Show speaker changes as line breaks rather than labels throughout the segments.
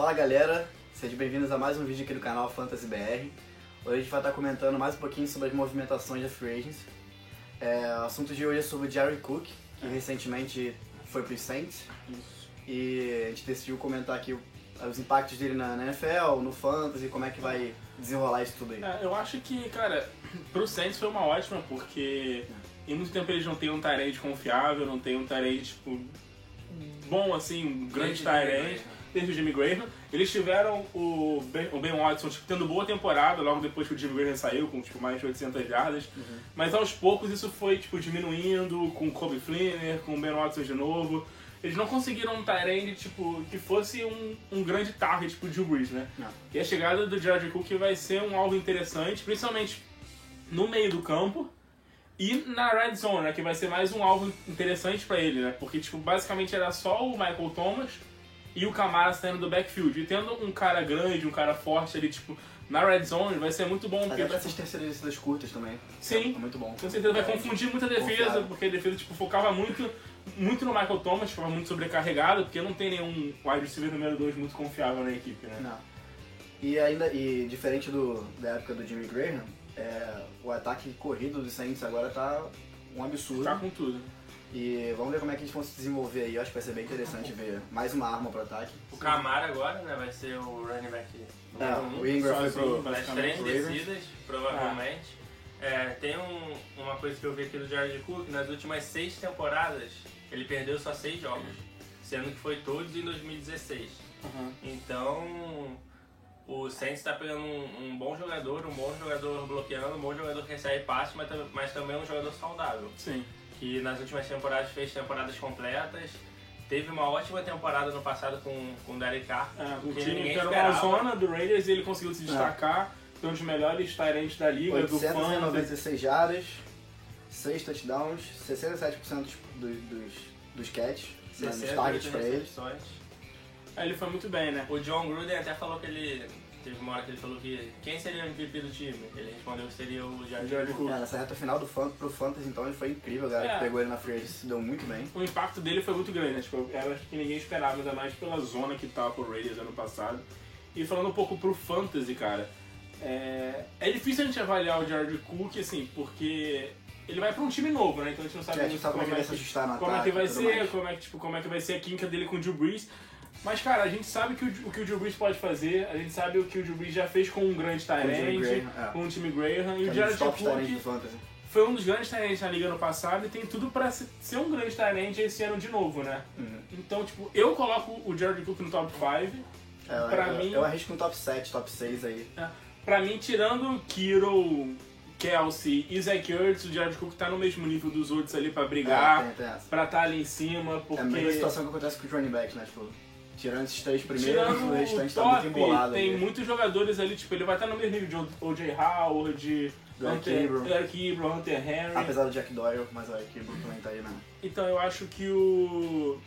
Fala galera, sejam bem-vindos a mais um vídeo aqui do canal Fantasy BR. Hoje a gente vai estar comentando mais um pouquinho sobre as movimentações da Free Agents. É, o assunto de hoje é sobre o Jerry Cook, que recentemente foi pro Saints. E a gente decidiu comentar aqui os impactos dele na NFL, no Fantasy, como é que vai desenrolar isso tudo aí.
É, eu acho que, cara, pro Saints foi uma ótima, porque em muito tempo eles não têm um Tyrande confiável, não tem um Tyrande, tipo, bom, assim, um grande Tyrande, desde o Jimmy Graham. Eles tiveram o Ben, o ben Watson, tipo, tendo boa temporada, logo depois que o Jimmy Graham saiu, com, tipo, mais de 800 jardas.
Uhum.
Mas aos poucos isso foi, tipo, diminuindo, com o Kobe Flinner, com o Ben Watson de novo. Eles não conseguiram um Tyrande, tipo, que fosse um, um grande target pro Drew Brees, né?
Não.
E a chegada do George Cook vai ser um alvo interessante, principalmente no meio do campo e na red zone, né, que vai ser mais um alvo interessante pra ele, né? Porque tipo, basicamente era só o Michael Thomas e o Camara saindo do backfield. E tendo um cara grande, um cara forte ali, tipo, na red zone, vai ser muito bom.
Pra
tipo,
essas terceiras descidas curtas também.
Sim.
É muito bom.
com certeza vai confundir muita defesa,
Confiável.
porque a defesa tipo, focava muito, muito no Michael Thomas, ficava muito sobrecarregado, porque não tem nenhum wide receiver número 2 muito confiável na equipe, né?
Não. E ainda, e diferente do, da época do Jimmy Graham, é, o ataque corrido do Saints agora tá um absurdo.
Tá com tudo.
E vamos ver como é que eles vão se desenvolver aí. Eu acho que vai ser bem interessante ver mais uma arma pro ataque.
O Camara agora, né, vai ser o running back
É,
um.
o Ingram foi pro.
Nas
basicamente,
três descidas, provavelmente. É, tem um- uma coisa que eu vi aqui do George Cook, nas últimas seis temporadas, ele perdeu só seis jogos, sendo que foi todos em 2016.
Uhum.
Então, o Saints está pegando um, um bom jogador, um bom jogador bloqueando, um bom jogador que recebe passe, mas, mas também um jogador saudável.
Sim.
Que nas últimas temporadas fez temporadas completas. Teve uma ótima temporada no passado com, com o Derek Carr.
É, o
que
time
ninguém
que era uma
esperava.
zona do Raiders e ele conseguiu se destacar. Foi um dos melhores Tyrants da liga, do Fantasy.
896 jardas, 6 touchdowns, 67% dos, dos, dos, catches, né, dos
60
targets pra eles.
recepções.
Aí ele foi muito bem, né?
O John Gruden até falou que ele. Teve uma hora que ele falou que quem seria o MVP do time? Ele respondeu que seria o George
George
Cook.
Cook.
É, nessa reta final do fan, pro Fantasy, então ele foi incrível, a galera
É.
que pegou ele na agency se deu muito bem.
O impacto dele foi muito grande, né? Tipo, era acho que ninguém esperava, ainda mais pela zona que tava pro Raiders ano passado. E falando um pouco pro Fantasy, cara, é, é difícil a gente avaliar o George Cook, assim, porque ele vai pra um time novo, né? Então a gente não sabe
É, a gente
muito
sabe como é que
como
ele vai se ajustar no
como é que vai ser, como é que, tipo, como é que vai ser a química dele com o Drew Brees. Mas, cara, a gente sabe que o, o que o Drew Brees pode fazer, a gente sabe o que o Drew Brees já fez com um grande
o Graham, é.
com o time Graham, e o
é
Jared Cook foi um dos grandes talentos na liga no passado e tem tudo pra se- ser um grande talento esse ano de novo, né?
Uhum.
Então, tipo, eu coloco o Jared Cook no top 5.
É, eu,
Pra
eu,
mim-
eu arrisco um top 7, top 6 aí.
Pra mim, tirando Kiro, Kelsey e Zach Ertz, o Jared Cook tá no mesmo nível dos outros ali pra
É,
brigar,
tem, tem essa.
pra estar ali em cima,
É
porque...
a mesma situação que acontece com os running backs, né? Tipo, tirando esses três primeiros,
Tirando
o restante
o
tá muito
top,
embolado
tem
ali.
muitos jogadores ali, tipo, ele vai estar no mesmo nível de O.J. Howard, Hunter. Eric Ebron, Hunter Henry.
Apesar do Jack Doyle, mas o Eric também tá aí, né?
Então eu acho que o.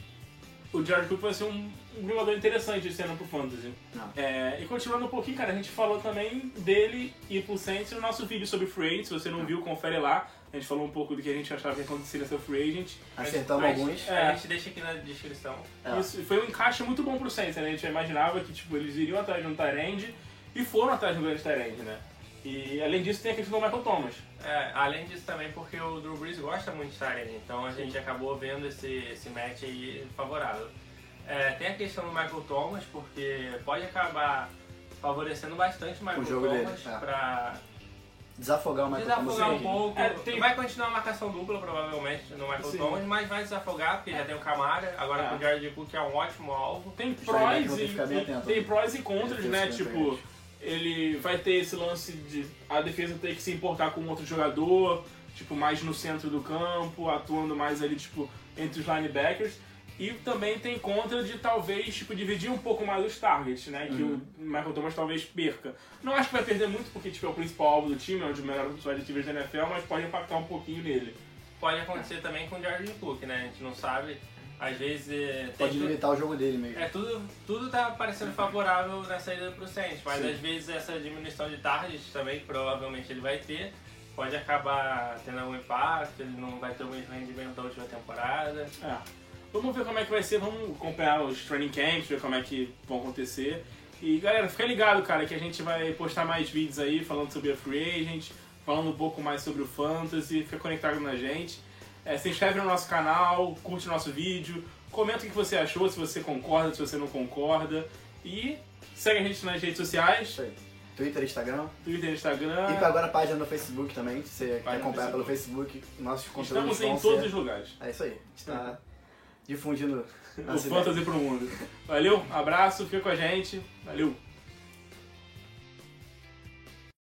O Jared Cook vai ser um, um jogador interessante esse ano pro Fantasy.
Não.
É, e continuando um pouquinho, cara, a gente falou também dele e pro Saints no nosso vídeo sobre Free. Se você não viu, confere lá. A gente falou um pouco do que a gente achava que aconteceria ser Free Agent.
Acertamos
Mas
alguns.
É.
A gente deixa aqui na descrição.
É.
Isso foi um encaixe muito bom pro Saints, né? A gente imaginava que tipo, eles iriam atrás de um Tyrande e foram atrás de um grande Tyrande, né? E além disso tem a questão do Michael Thomas.
É, além disso também porque o Drew Brees gosta muito de Tyrene, então a gente acabou vendo esse, esse match aí favorável. É, tem a questão do Michael Thomas, porque pode acabar favorecendo bastante o Michael
O jogo dele,
Thomas
é.
pra
Desafogar o Michael Thomas.
desafogar um pouco.
É, tem-
Vai continuar a marcação dupla, provavelmente, no Michael
Sim.
Thomas, mas vai desafogar, porque já tem o Camara, agora
É.
com o Jared Cook é um ótimo alvo.
Tem prós e,
que
e- tem
né?
prós e contras, né? Tipo, ele vai ter esse lance de a defesa ter que se importar com outro jogador, tipo, mais no centro do campo, atuando mais ali, tipo, entre os linebackers. E também tem contra de talvez, tipo, dividir um pouco mais os targets, né? Que
Uhum.
o Michael Thomas talvez perca. Não acho que vai perder muito, porque, tipo, é o principal alvo do time, é um dos melhores receivers da NFL, mas pode impactar um pouquinho nele.
Pode acontecer também com o Jared Cook, né? A gente não sabe. Às vezes é, tem
Pode
tudo-
limitar o jogo dele mesmo.
É, tudo, tudo tá parecendo favorável na saída pro Saints, mas
Sim.
às vezes essa diminuição de targets também, que provavelmente ele vai ter, pode acabar tendo algum impacto, ele não vai ter o mesmo rendimento da última temporada.
É. Vamos ver como é que vai ser, vamos acompanhar os training camps, ver como é que vão acontecer. E galera, fica ligado, cara, que a gente vai postar mais vídeos aí falando sobre a Free Agent, falando um pouco mais sobre o Fantasy, fica conectado na gente. É, se inscreve no nosso canal, curte o nosso vídeo, comenta o que você achou, se você concorda, se você não concorda. E segue a gente nas redes sociais.
Twitter, Instagram.
Twitter, Instagram.
E agora a página no Facebook também, se você quer
Página no
acompanhar pelo Facebook, nossos conteúdos
Estamos em todos
ser...
os lugares.
É isso aí. A gente tá difundindo
O. Fantasy pro mundo. Valeu, abraço, fica com a gente. Valeu.